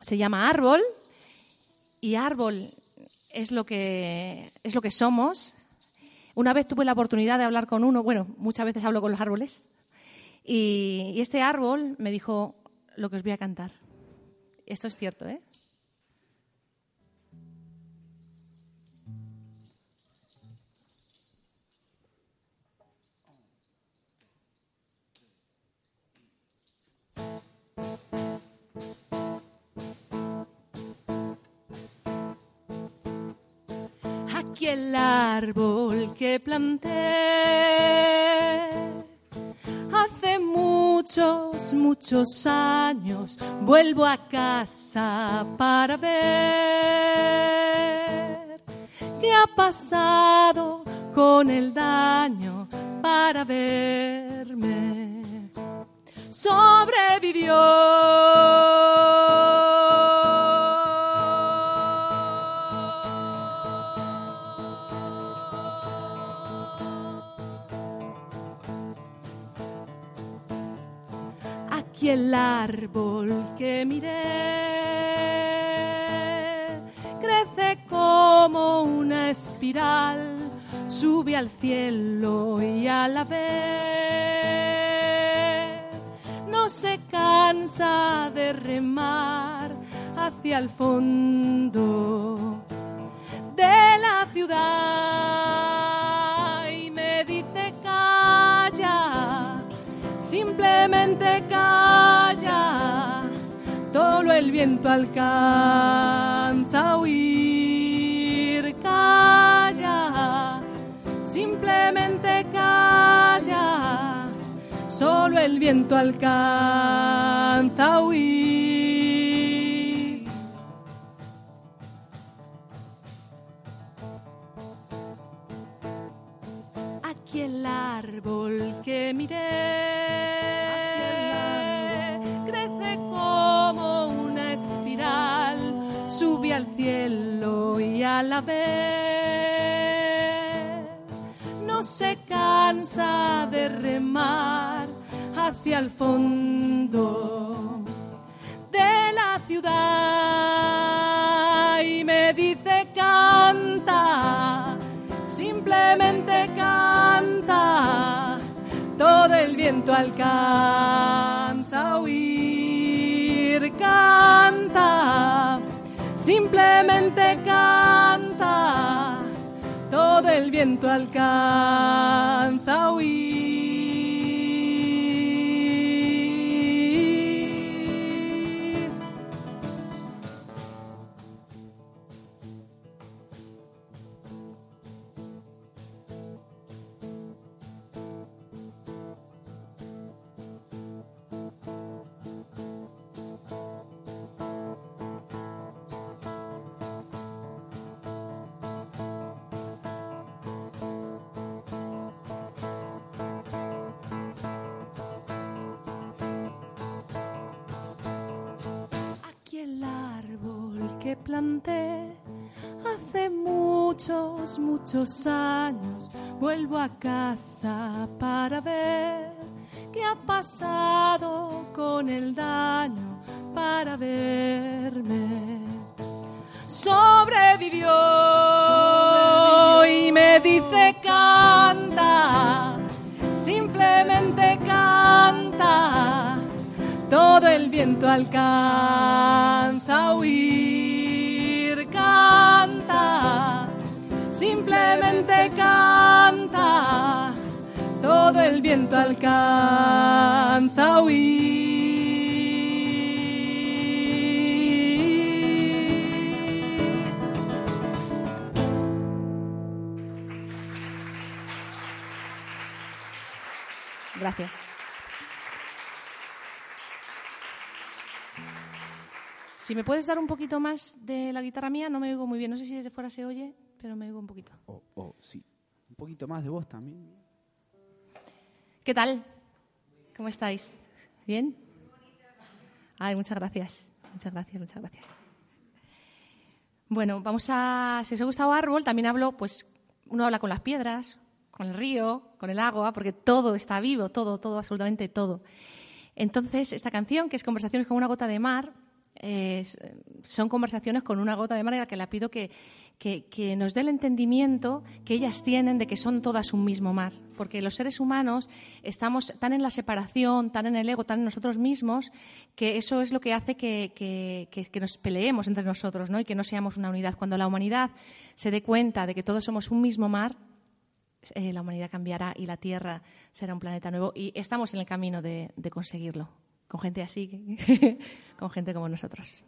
se llama Árbol y árbol es lo que es lo que somos. Una vez tuve la oportunidad de hablar con uno, bueno, muchas veces hablo con los árboles, y, y este árbol me dijo lo que os voy a cantar. Esto es cierto, ¿eh? Aquí el árbol que planté hace muchos, muchos años. Vuelvo a casa para ver qué ha pasado con el daño para verme. Sobrevivió. El árbol que miré. Crece como una espiral, sube al cielo y a la vez. No se cansa de remar hacia el fondo de la ciudad y me dice calla, simplemente calla, el viento alcanza a huir, calla, simplemente calla, solo el viento alcanza a huir. Aquí el árbol que miré cielo y a la vez. No se cansa de remar hacia el fondo de la ciudad y me dice canta, simplemente canta, todo el viento alcanza a huir, canta, simplemente todo el viento alcanza a huir. Muchos años. Vuelvo a casa para ver qué ha pasado con el daño para verme. Sobrevivió, y me dice canta, simplemente canta todo el viento alcanza a huir, simplemente canta, todo el viento alcanza a huir. Gracias. Si me puedes dar un poquito más de la guitarra mía, no me oigo muy bien. No sé si desde fuera se oye, pero me oigo un poquito. Oh, oh, sí. Un poquito más de voz también. ¿Qué tal? ¿Cómo estáis? ¿Bien? Ay, muchas gracias. Muchas gracias, muchas gracias. Bueno, vamos a. Si os ha gustado árbol, también hablo, pues, uno habla con las piedras, con el río, con el agua, porque todo está vivo, todo, todo, absolutamente todo. Entonces, esta canción, que es Conversaciones con una gota de mar, eh, son conversaciones con una gota de mar en la que la pido que, que, nos dé el entendimiento que ellas tienen de que son todas un mismo mar. Porque los seres humanos estamos tan en la separación, tan en el ego, tan en nosotros mismos, que eso es lo que hace que, nos peleemos entre nosotros ¿no? y que no seamos una unidad. Cuando la humanidad se dé cuenta de que todos somos un mismo mar, eh, la humanidad cambiará y la Tierra será un planeta nuevo. Y estamos en el camino de, de conseguirlo, con gente así, con gente como nosotros.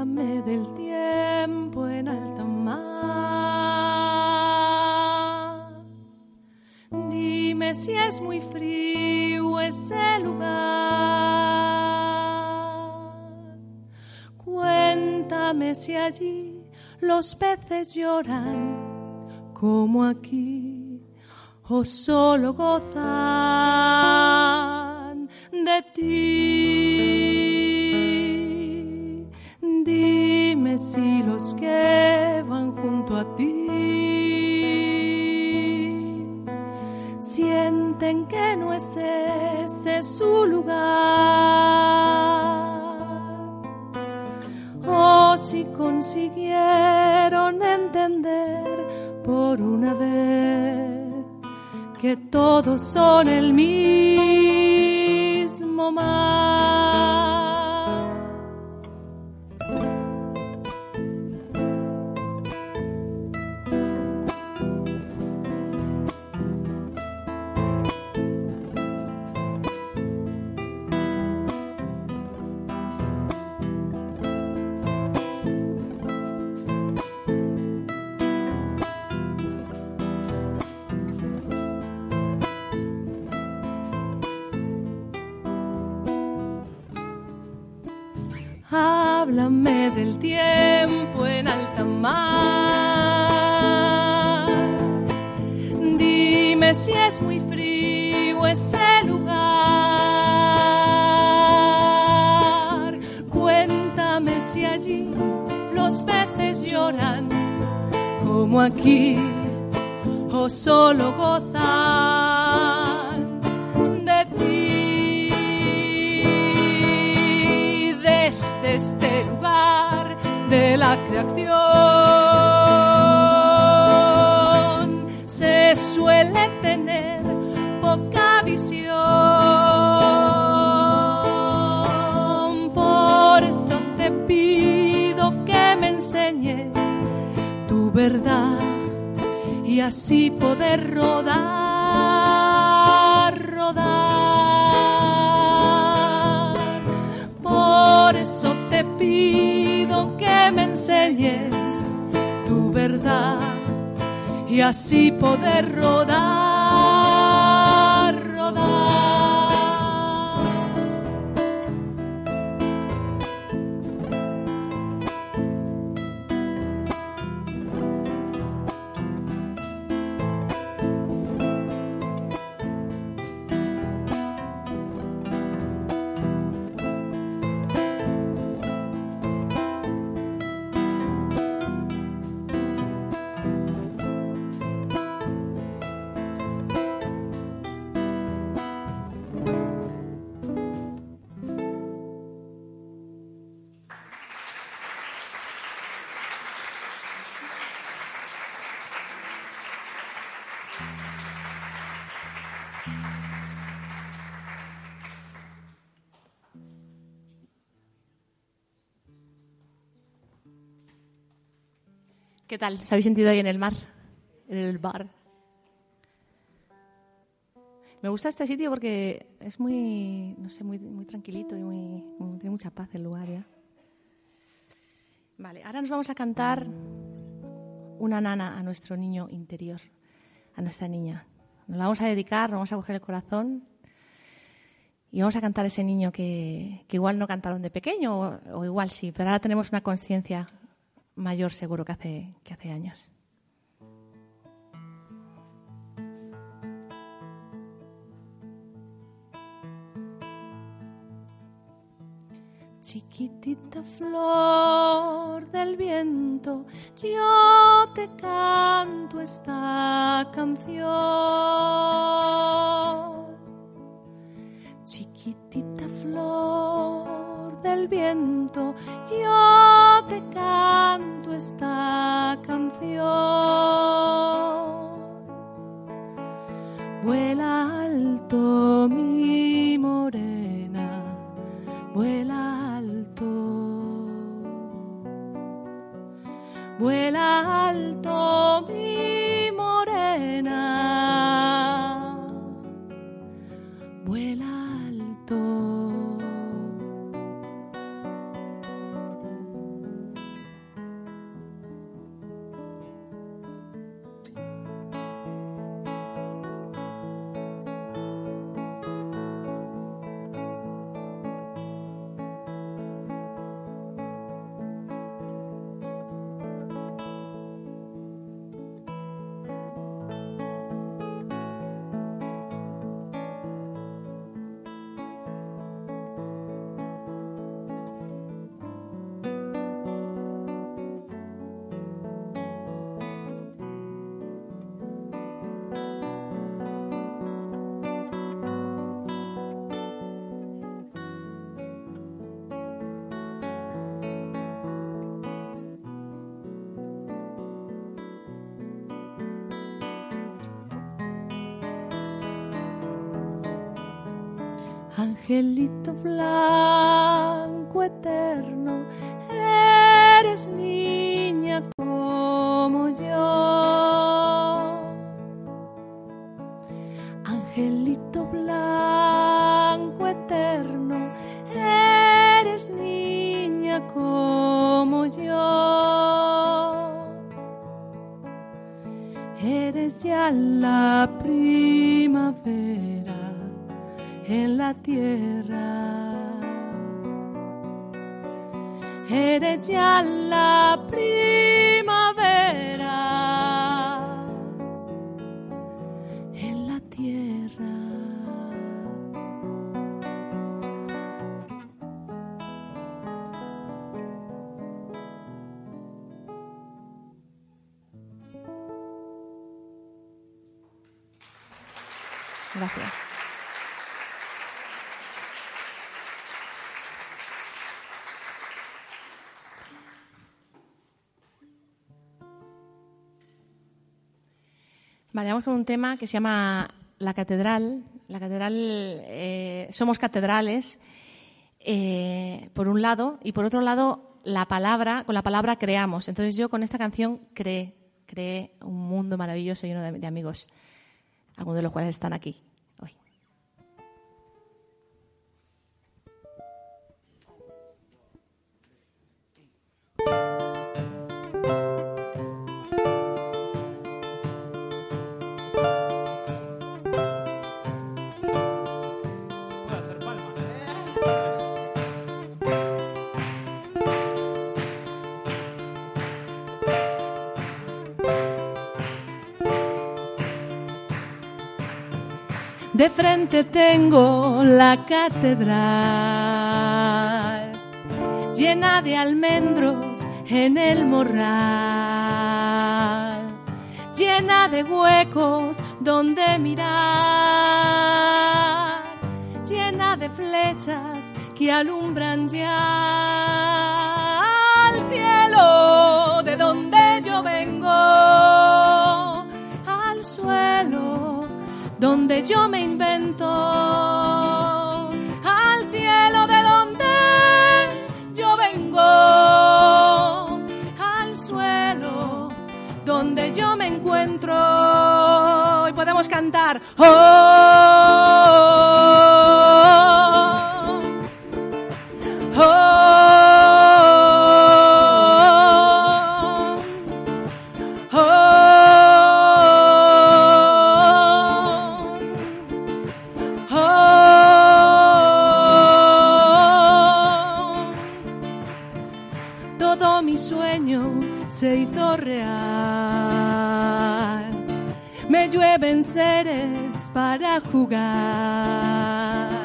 Háblame del tiempo en alta mar. Dime si es muy frío ese lugar. Cuéntame si allí los peces lloran como aquí o solo gozan háblame del tiempo en alta mar. Dime si es muy frío ese lugar. Cuéntame si allí los peces lloran como aquí o solo gozan creación se suele tener poca visión. Por eso te pido que me enseñes tu verdad y así poder rodar, tu verdad y así poder rodar, ¿Qué tal? ¿Se habéis sentido ahí en el mar? En el bar. Me gusta este sitio porque es muy, no sé, muy, tranquilito y muy, tiene mucha paz el lugar. Vale, ahora nos vamos a cantar una nana a nuestro niño interior, a nuestra niña. Nos la vamos a dedicar, nos vamos a coger el corazón Y vamos a cantar ese niño que, que igual no cantaron de pequeño, o, o igual sí, pero ahora tenemos una conciencia mayor seguro que hace, que hace años. Chiquitita flor del viento, yo te canto esta canción. Chiquitita flor del viento, yo canto esta canción. Vuela alto mi como yo. Eres ya la primavera en la tierra. Eres ya la primavera Gracias. Vale, vamos con un tema que se llama la catedral. La catedral, eh, somos catedrales, eh, por un lado, y por otro lado, la palabra, con la palabra creamos. Entonces yo con esta canción creé, creé un mundo maravilloso lleno de, de amigos, algunos de los cuales están aquí De frente tengo la catedral, llena de almendros en el morral, llena de huecos donde mirar, llena de flechas que alumbran ya donde yo me invento, al cielo de donde yo vengo, al suelo donde yo me encuentro. Y podemos cantar. Oh, jugar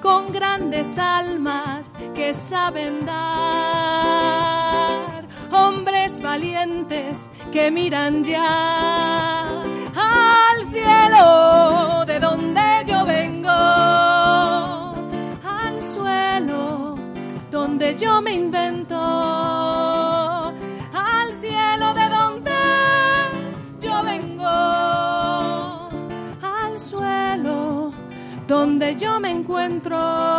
con grandes almas que saben dar, hombres valientes que miran ya al cielo de donde yo vengo, al suelo donde yo me yo me encuentro.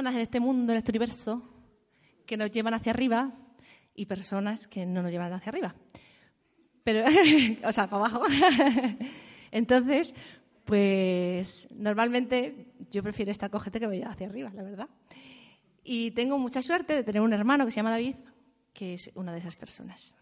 Personas en este mundo, en este universo, que nos llevan hacia arriba y personas que no nos llevan hacia arriba. Pero, o sea, para abajo. Entonces, pues normalmente yo prefiero esta cogete que me lleva hacia arriba, la verdad. Y tengo mucha suerte de tener un hermano que se llama David, que es una de esas personas.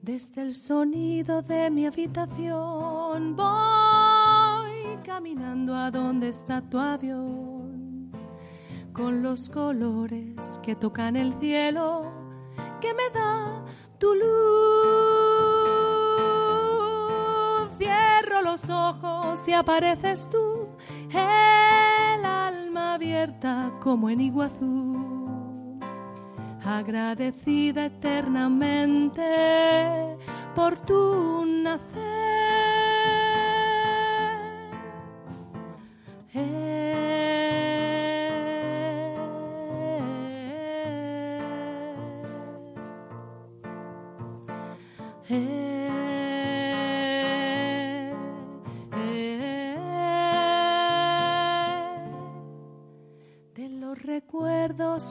Desde el sonido de mi habitación voy caminando a donde está tu avión, con los colores que tocan el cielo que me da tu luz. Cierro los ojos y apareces tú, abierta como en Iguazú agradecida eternamente por tu nacer.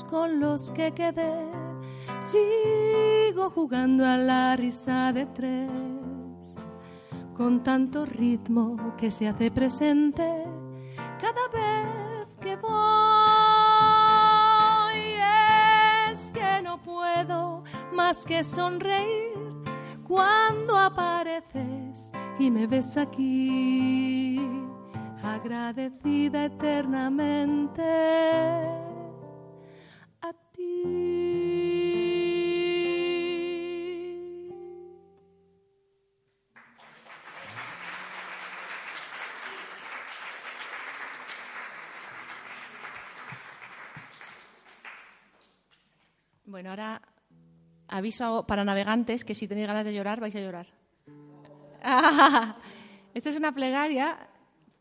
Con los que quedé, sigo jugando a la risa de tres, con tanto ritmo que se hace presente cada vez que voy. Es que no puedo más que sonreír cuando apareces y me ves aquí agradecida eternamente. Bueno, ahora aviso para navegantes que si tenéis ganas de llorar, vais a llorar. Esto es una plegaria,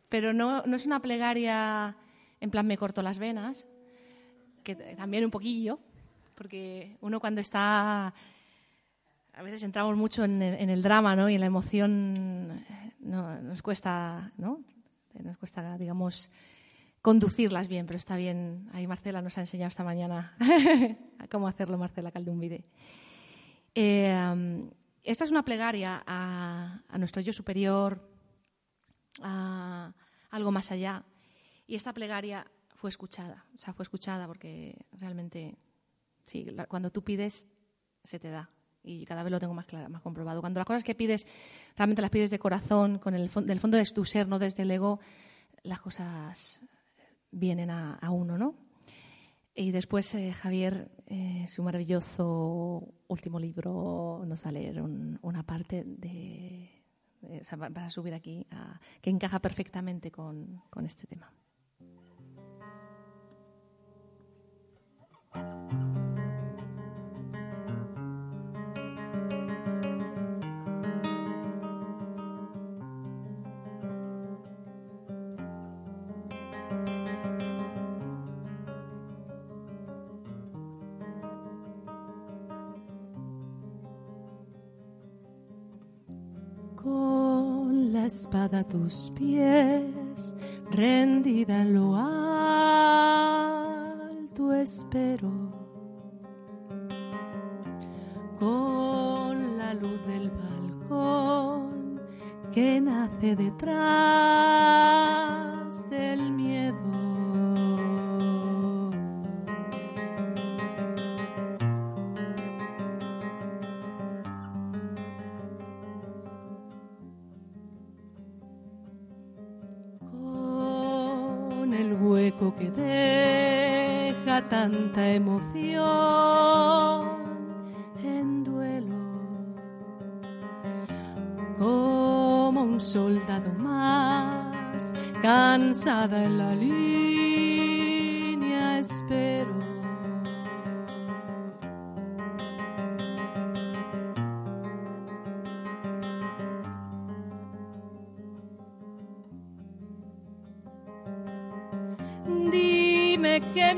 pero no, no es una plegaria en plan me corto las venas, que también un poquillo, porque uno cuando está... A veces entramos mucho en el, drama ¿no? y en la emoción, no, nos cuesta, ¿no? Nos cuesta, digamos, conducirlas bien, pero está bien. Ahí Marcela nos ha enseñado esta mañana cómo hacerlo, Marcela Caldumbide. Eh, esta es una plegaria a, a, nuestro yo superior, a algo más allá. Y esta plegaria fue escuchada. O sea, fue escuchada porque realmente, sí, cuando tú pides, se te da. Y cada vez lo tengo más claro, más comprobado. Cuando las cosas que pides, realmente las pides de corazón, con el del fondo de tu ser, no desde el ego, las cosas vienen a, uno, ¿no? Y después eh, Javier, eh, su maravilloso último libro, nos va a leer una parte de, vas a subir aquí, que encaja perfectamente con este tema. Tus pies, rendida en lo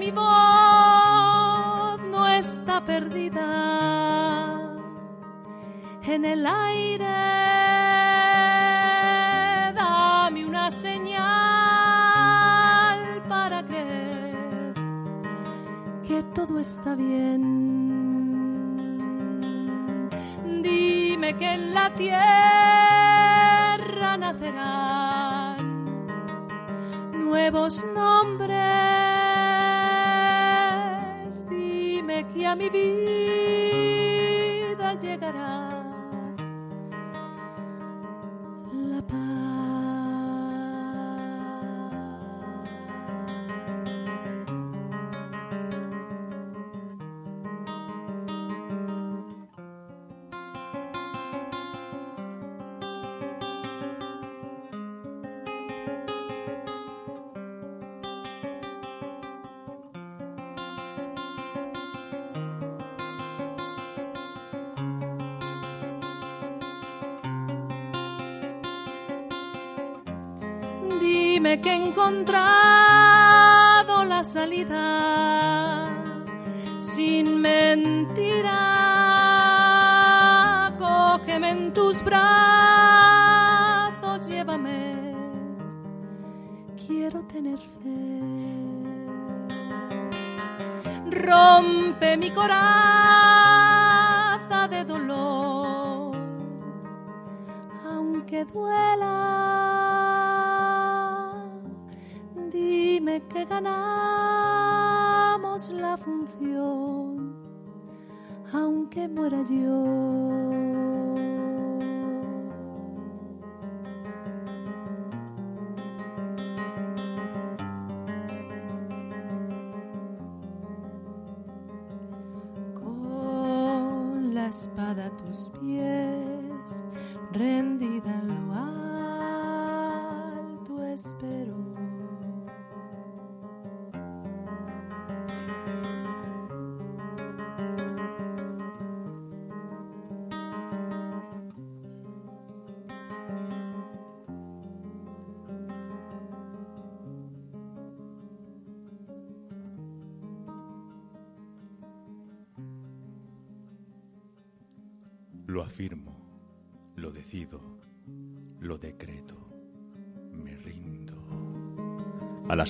mi voz no está perdida en el aire. Dame una señal para creer que todo está bien. Dime que en la tierra Rompe mi coraza de dolor, aunque duela que ganamos la función, aunque muera yo.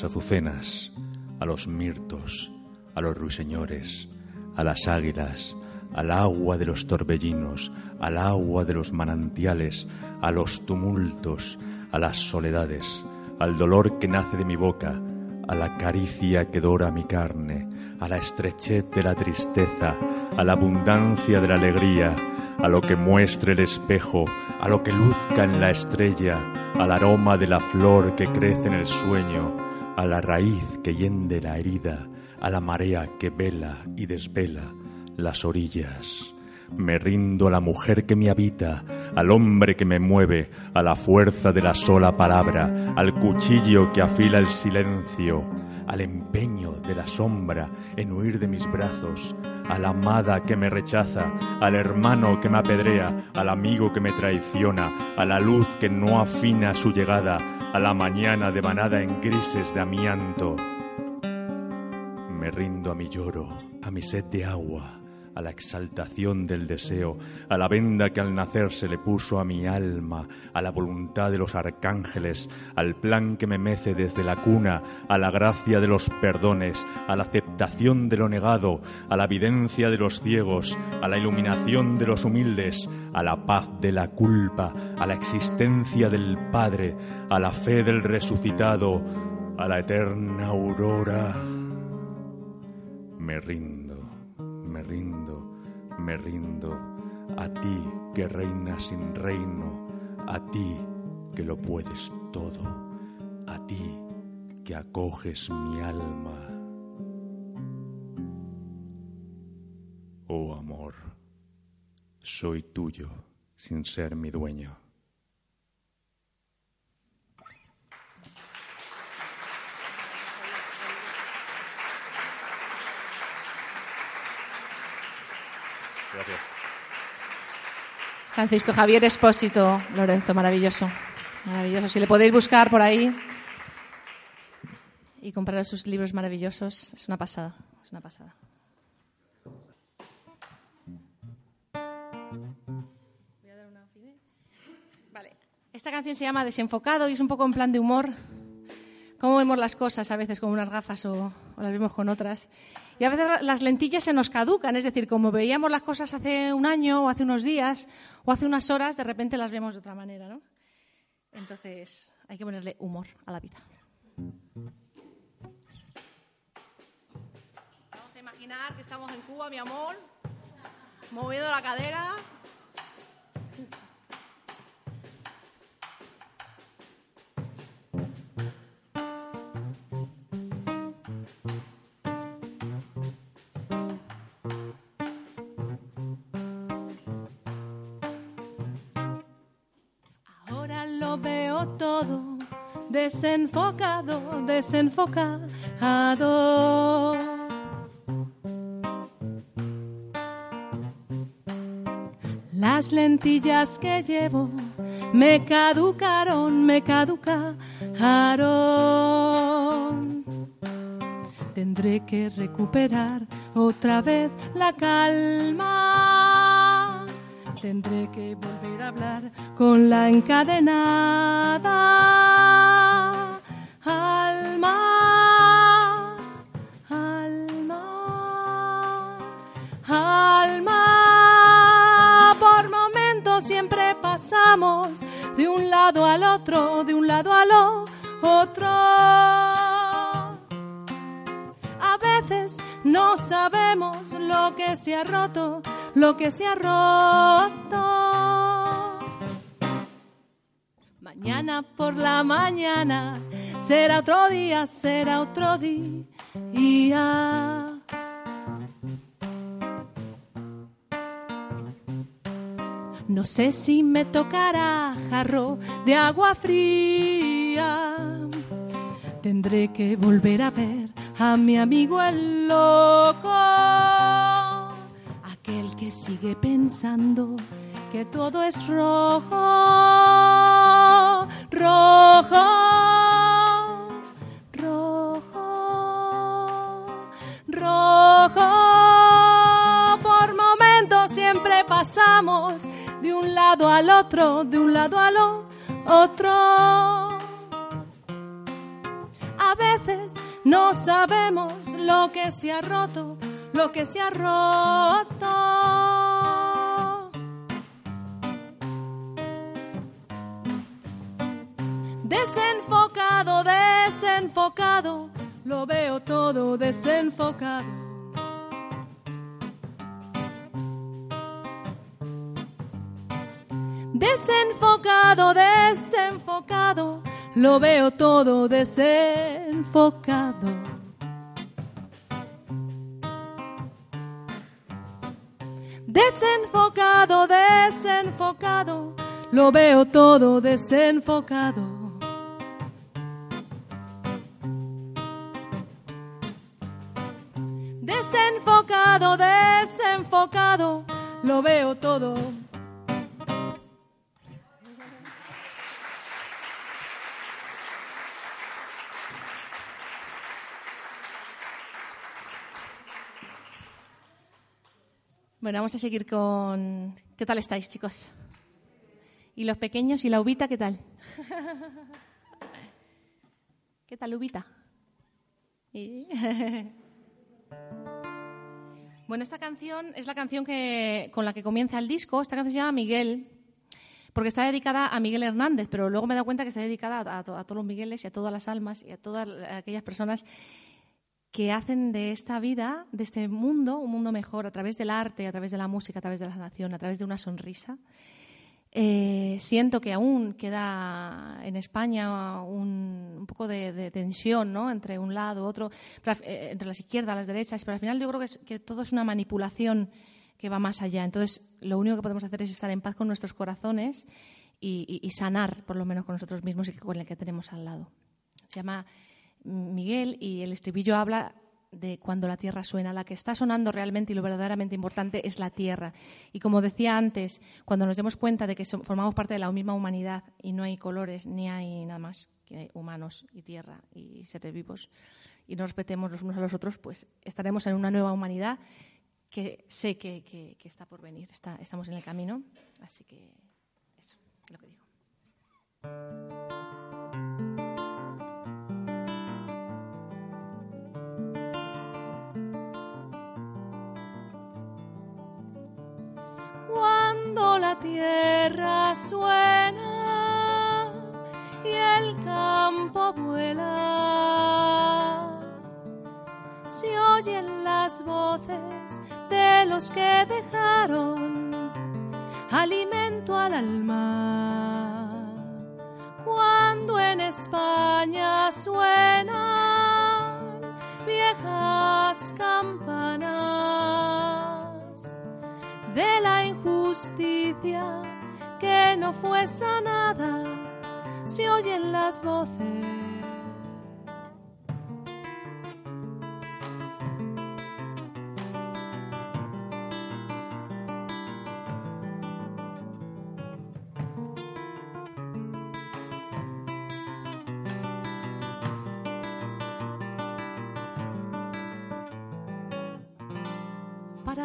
Azucenas, a los mirtos, a los ruiseñores, a las águilas, al agua de los torbellinos, al agua de los manantiales, a los tumultos, a las soledades, al dolor que nace de mi boca, a la caricia que dora mi carne, a la estrechez de la tristeza, a la abundancia de la alegría, a lo que muestre el espejo, a lo que luzca en la estrella, al aroma de la flor que crece en el sueño, a la raíz que yende la herida, a la marea que vela y desvela las orillas. Me rindo a la mujer que me habita, al hombre que me mueve, a la fuerza de la sola palabra, al cuchillo que afila el silencio, al empeño de la sombra en huir de mis brazos, a la amada que me rechaza, al hermano que me apedrea, al amigo que me traiciona, a la luz que no afina su llegada, a la mañana devanada en grises de amianto. Me rindo a mi lloro, a mi sed de agua, a la exaltación del deseo, a la venda que al nacer se le puso a mi alma, a la voluntad de los arcángeles, al plan que me mece desde la cuna, a la gracia de los perdones, a la aceptación de lo negado, a la evidencia de los ciegos, a la iluminación de los humildes, a la paz de la culpa, a la existencia del Padre, a la fe del resucitado, a la eterna aurora. Me rindo, me rindo a ti que reinas sin reino, a ti que lo puedes todo, a ti que acoges mi alma. Oh amor, soy tuyo sin ser mi dueño. Gracias. Francisco Javier Espósito, Lorenzo, maravilloso. Maravilloso. Si le podéis buscar por ahí y comprar sus libros maravillosos, es una pasada. Es una pasada. Vale. Esta canción se llama Desenfocado y es un poco en plan de humor. Cómo vemos las cosas a veces con unas gafas o, las vemos con otras. Y a veces las lentillas se nos caducan, es decir, como veíamos las cosas hace un año o hace unos días o hace unas horas, de repente las vemos de otra manera, ¿no? Entonces hay que ponerle humor a la vida. Vamos a imaginar que estamos en Cuba, mi amor, moviendo la cadera. Desenfocado, desenfocado. Las lentillas que llevo me caducaron, me caducaron. Tendré que recuperar otra vez la calma. Tendré que volver a hablar con la encadenada. Alma, alma, alma. Por momentos siempre pasamos de un lado al otro, de un lado al otro. A veces no sabemos lo que se ha roto, lo que se ha roto. Mañana por la mañana será otro día, será otro día. No sé si me tocará jarro de agua fría. Tendré que volver a ver a mi amigo el loco, aquel que sigue pensando que todo es rojo, rojo, rojo, rojo. Por momentos siempre pasamos de un lado al otro, de un lado al otro. A veces no sabemos lo que se ha roto, lo que se ha roto. Desenfocado, desenfocado, lo veo todo desenfocado. Desenfocado, desenfocado, lo veo todo desenfocado. Desenfocado, desenfocado, lo veo todo desenfocado. Desenfocado, desenfocado, lo veo todo. Bueno, vamos a seguir con... ¿Qué tal estáis, chicos? ¿Y los pequeños? ¿Y la ubita qué tal? ¿Qué tal, ubita? bueno, esta canción es la canción que, con la que comienza el disco. Esta canción se llama Miguel, porque está dedicada a Miguel Hernández, pero luego me he dado cuenta que está dedicada a, a todos los Migueles y a todas las almas y a todas aquellas personas que hacen de esta vida, de este mundo, un mundo mejor a través del arte, a través de la música, a través de la nación, a través de una sonrisa. Eh, siento que aún queda en España un, poco de, tensión ¿no? entre un lado, otro, eh, entre las izquierdas, las derechas, pero al final yo creo que, todo es una manipulación que va más allá. Entonces, lo único que podemos hacer es estar en paz con nuestros corazones y, y sanar, por lo menos, con nosotros mismos y con el que tenemos al lado. Se llama Miguel y el estribillo habla de cuando la tierra suena. La que está sonando realmente y lo verdaderamente importante es la tierra. Y como decía antes, cuando nos demos cuenta de que formamos parte de la misma humanidad y no hay colores ni hay nada más que humanos y tierra y seres vivos y nos respetemos los unos a los otros, pues estaremos en una nueva humanidad que sé que, está por venir. estamos en el camino. Así que eso es lo que digo. La tierra suena y el campo vuela. Se oyen las voces de los que dejaron alimento al alma. Cuando en España suenan viejas campanas de la justicia que no fue sanada, se oyen las voces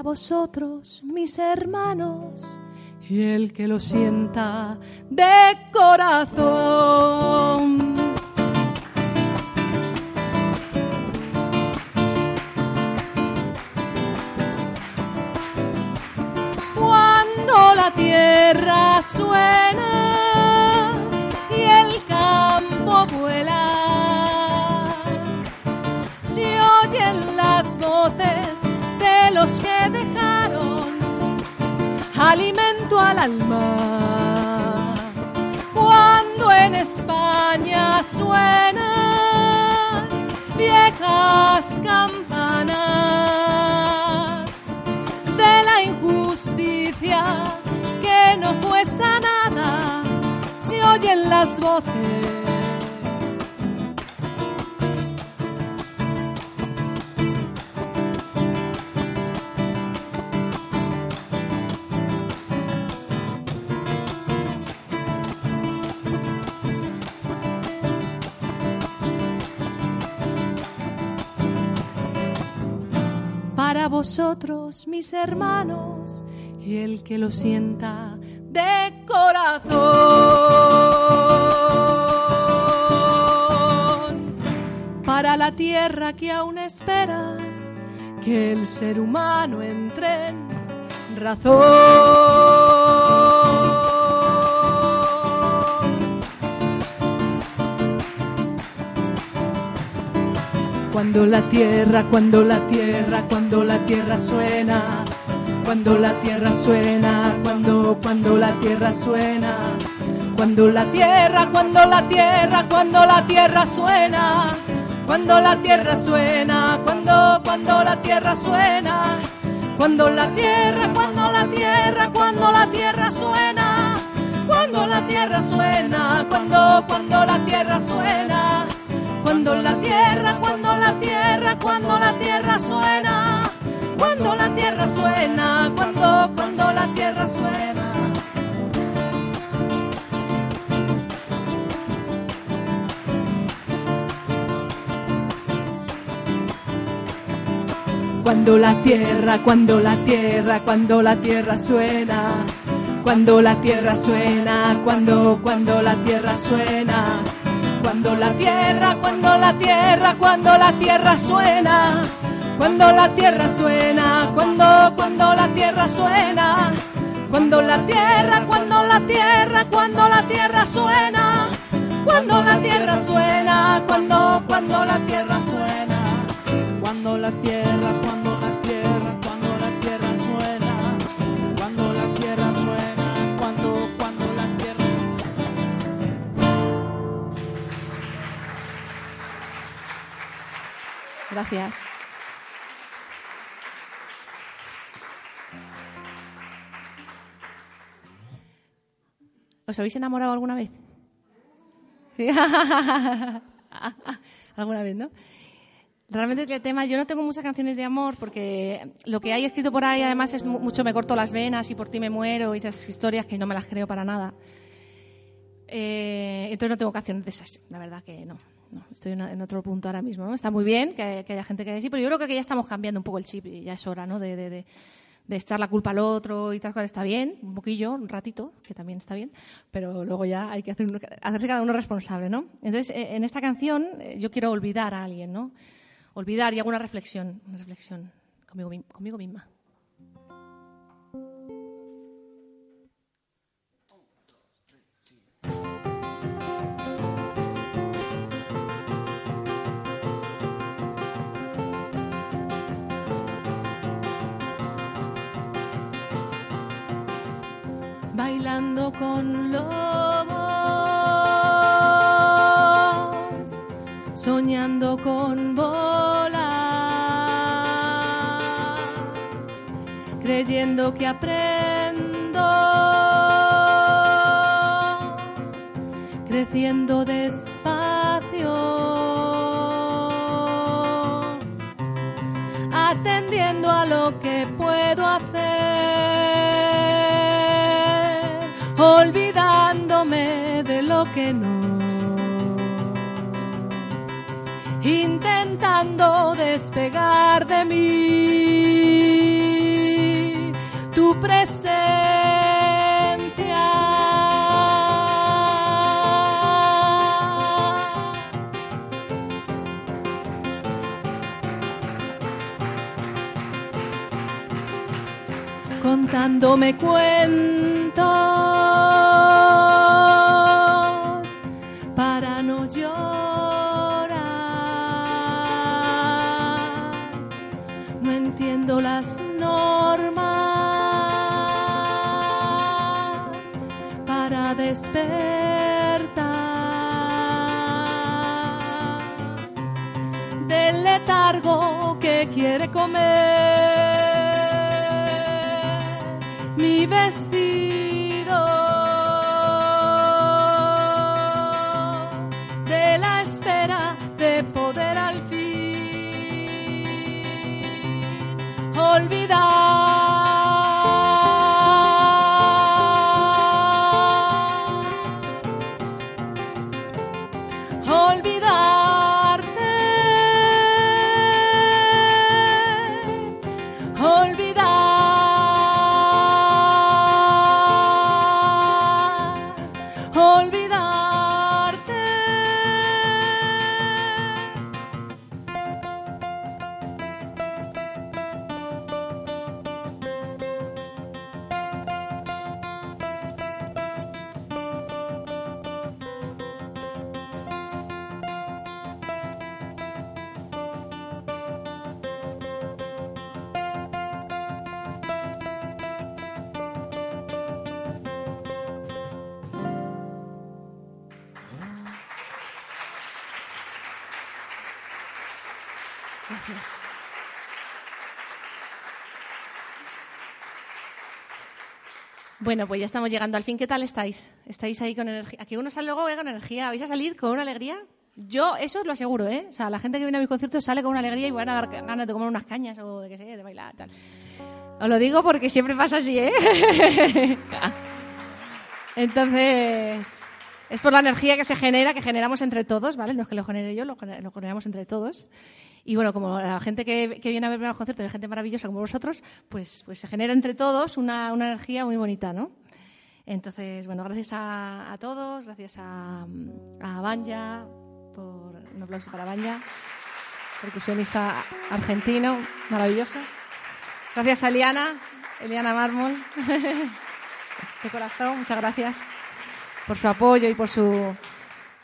vosotros, mis hermanos, y el que lo sienta de corazón. Mis hermanos, y el que lo sienta de corazón. Para la tierra que aún espera que el ser humano entre en razón. Cuando la tierra, cuando la tierra, cuando la tierra suena. Cuando la tierra suena, cuando, cuando la tierra suena. Cuando la tierra, cuando la tierra, cuando la tierra suena. Cuando la tierra suena, cuando, cuando la tierra suena. Cuando la tierra, cuando la tierra, cuando la tierra suena. Cuando la tierra suena, cuando, cuando la tierra suena. Cuando la tierra, cuando la tierra, cuando la tierra suena. Cuando la tierra suena, cuando, cuando la tierra suena. Cuando la tierra, cuando la tierra, cuando la tierra suena. Cuando la tierra suena, cuando, cuando la tierra suena. Cuando la tierra, cuando la tierra, cuando la tierra suena. Cuando la tierra suena, cuando, cuando la tierra suena. Cuando la tierra, cuando la tierra, cuando la tierra suena. Cuando la tierra suena, ¿Os habéis enamorado alguna vez? Alguna vez, ¿no? Realmente el tema, yo no tengo muchas canciones de amor porque lo que hay escrito por ahí además es mu- mucho me corto las venas y por ti me muero y esas historias que no me las creo para nada. Eh, entonces no tengo canciones de esas, la verdad que no. no, estoy en otro punto ahora mismo. ¿no? Está muy bien que, que haya gente que haya así, pero yo creo que ya estamos cambiando un poco el chip y ya es hora ¿no? de, de, de, de echar la culpa al otro y tal cual. Está bien, un poquillo, un ratito, que también está bien, pero luego ya hay que hacerse cada uno responsable. ¿no? Entonces, eh, en esta canción eh, yo quiero olvidar a alguien, ¿no? olvidar y hago una reflexión, una reflexión conmigo, mi- conmigo misma. Bailando con lobos, soñando con volar, creyendo que aprendo, creciendo despacio, atendiendo a lo que puedo hacer, que no, intentando despegar de mí tu presencia. contándome cuentos quiere comer mi vestido de la espera de poder al fin olvidar. Olvidarte, Bueno, pues ya estamos llegando al fin. ¿Qué tal estáis? ¿Estáis ahí con energía? Aquí uno sale luego con energía. ¿Vais a salir con una alegría? Yo eso os lo aseguro, ¿eh? O sea, la gente que viene a mis conciertos sale con una alegría y van a dar ganas de comer unas cañas o de qué sé, de bailar, tal. Os lo digo porque siempre pasa así, ¿eh? Entonces, es por la energía que se genera, que generamos entre todos, ¿vale? No es que lo genere yo, lo, generamos entre todos. Y bueno, como la gente que, viene a ver los conciertos es gente maravillosa como vosotros, pues, pues se genera entre todos una, una energía muy bonita, ¿no? Entonces, bueno, gracias a, todos, gracias a, a Banja, por un aplauso para Banja, percusionista argentino, maravilloso. Gracias a Eliana, Eliana Mármol, de corazón, muchas gracias por su apoyo y por su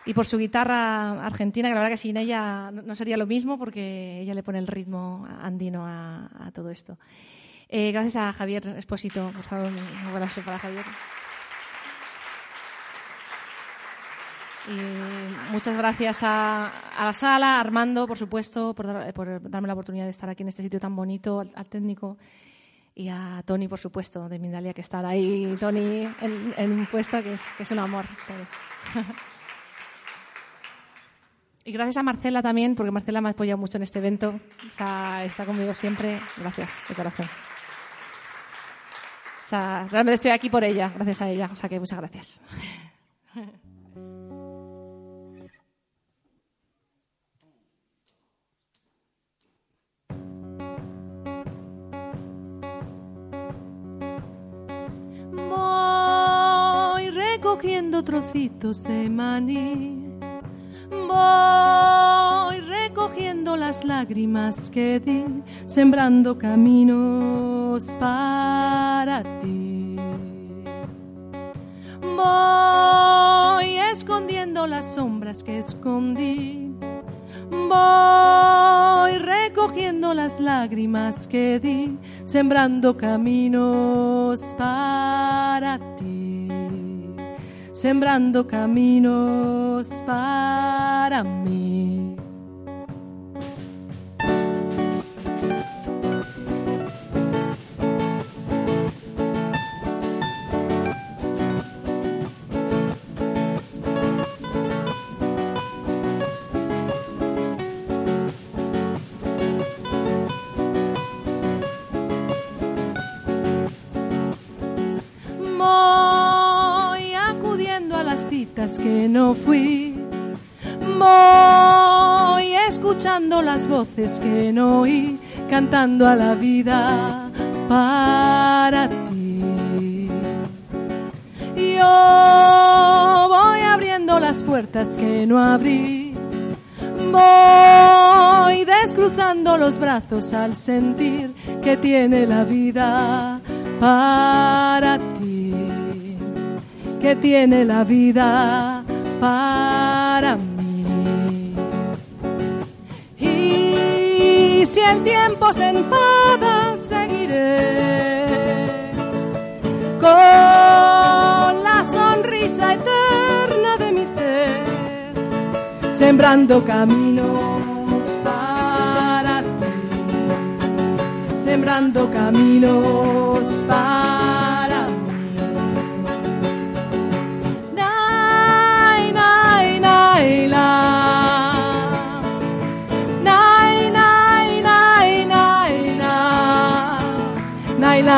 y por su guitarra argentina, que la verdad que sin ella no sería lo mismo porque ella le pone el ritmo andino a, todo esto. Eh, gracias a Javier Espósito, por favor, un abrazo para Javier. Y muchas gracias a, la sala, a Armando, por supuesto, por, darme la oportunidad de estar aquí en este sitio tan bonito, al, técnico, y a Tony, por supuesto, de Mindalia, que estar ahí, Tony, en, un puesto que es, es un amor. y gracias a Marcela también, porque Marcela me ha apoyado mucho en este evento. O sea, está conmigo siempre. Gracias, de corazón. O sea, realmente estoy aquí por ella, gracias a ella. O sea que muchas gracias. recogiendo trocitos de maní. Voy recogiendo las lágrimas que di, sembrando caminos para ti. Voy escondiendo las sombras que escondí. Voy recogiendo las lágrimas que di, sembrando caminos para ti sembrando caminos para mí. Que no fui. Voy escuchando las voces que no oí, cantando a la vida para ti. Yo voy abriendo las puertas que no abrí. Voy descruzando los brazos al sentir que tiene la vida para ti que tiene la vida para mí. Y si el tiempo se enfada, seguiré con la sonrisa eterna de mi ser, sembrando caminos para ti, sembrando caminos para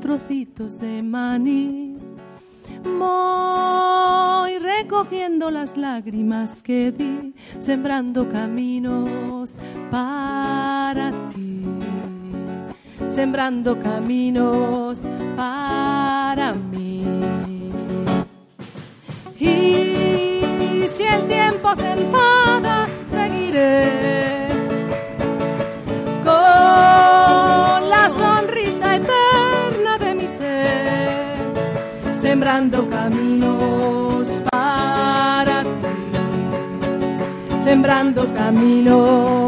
trocitos de maní. Voy recogiendo las lágrimas que di, sembrando caminos para ti. Sembrando caminos para mí. Y el tiempo se enfada, seguiré sembrando caminos para ti, sembrando caminos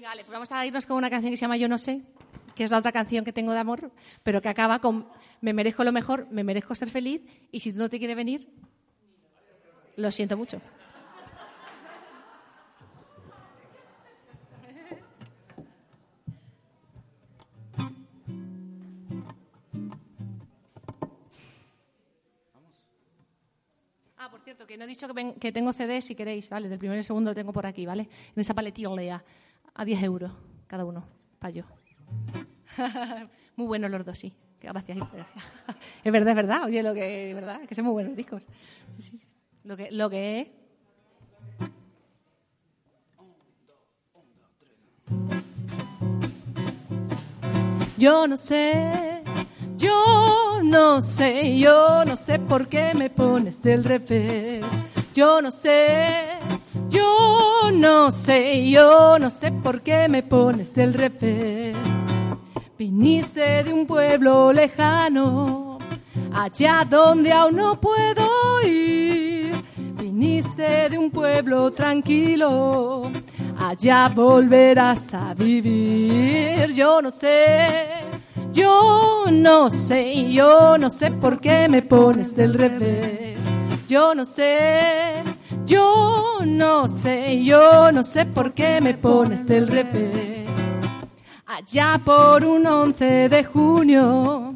Venga, vale, pues vamos a irnos con una canción que se llama Yo no sé, que es la otra canción que tengo de amor, pero que acaba con Me merezco lo mejor, me merezco ser feliz y si tú no te quieres venir, lo siento mucho. Ah, por cierto, que no he dicho que, tengo CD si queréis, ¿vale? Del primero y segundo lo tengo por aquí, ¿vale? En esa paletilla a 10 euros cada uno, para yo. muy buenos los dos, sí. Gracias. Es verdad, es verdad. Oye, lo que es verdad, que son muy buenos discos. Sí. Lo que, lo que es. Yo no sé, yo no sé, yo no sé por qué me pones del revés. Yo no sé, yo no sé, yo no sé por qué me pones del revés. Viniste de un pueblo lejano, allá donde aún no puedo ir. Viniste de un pueblo tranquilo, allá volverás a vivir. Yo no sé, yo no sé, yo no sé por qué me pones del revés. Yo no sé, yo no sé, yo no sé por qué me pones del revés. Allá por un 11 de junio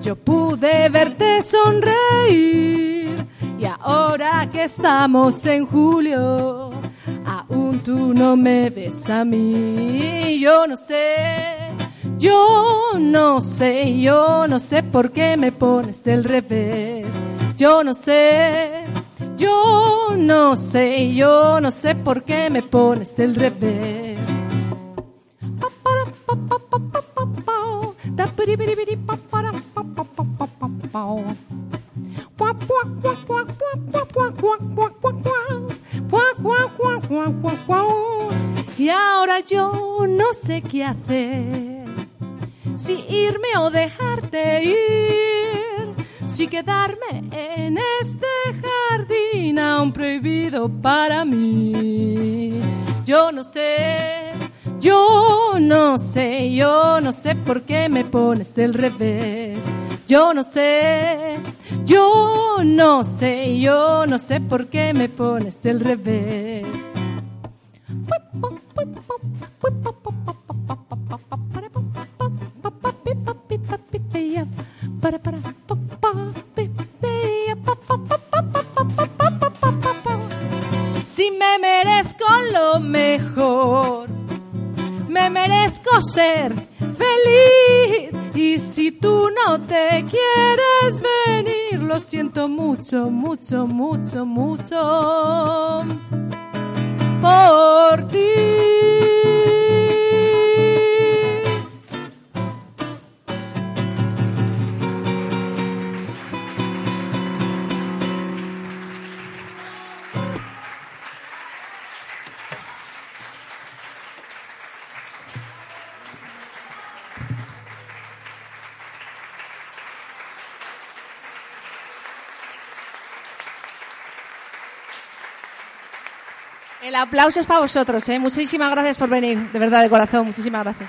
yo pude verte sonreír y ahora que estamos en julio aún tú no me ves a mí. Yo no sé, yo no sé, yo no sé por qué me pones del revés. Yo no sé, yo no sé, yo no sé por qué me pones del revés. Y ahora yo no sé qué hacer, si irme o dejarte ir, si quedarme prohibido para mí. Yo no sé, yo no sé, yo no sé por qué me pones del revés. Yo no sé, yo no sé, yo no sé por qué me pones del revés. Si ser feliz. Y si tú no te quieres venir, lo siento mucho, mucho, mucho, mucho por ti. El aplauso es para vosotros, ¿eh? Muchísimas gracias por venir, de verdad, de corazón. Muchísimas gracias.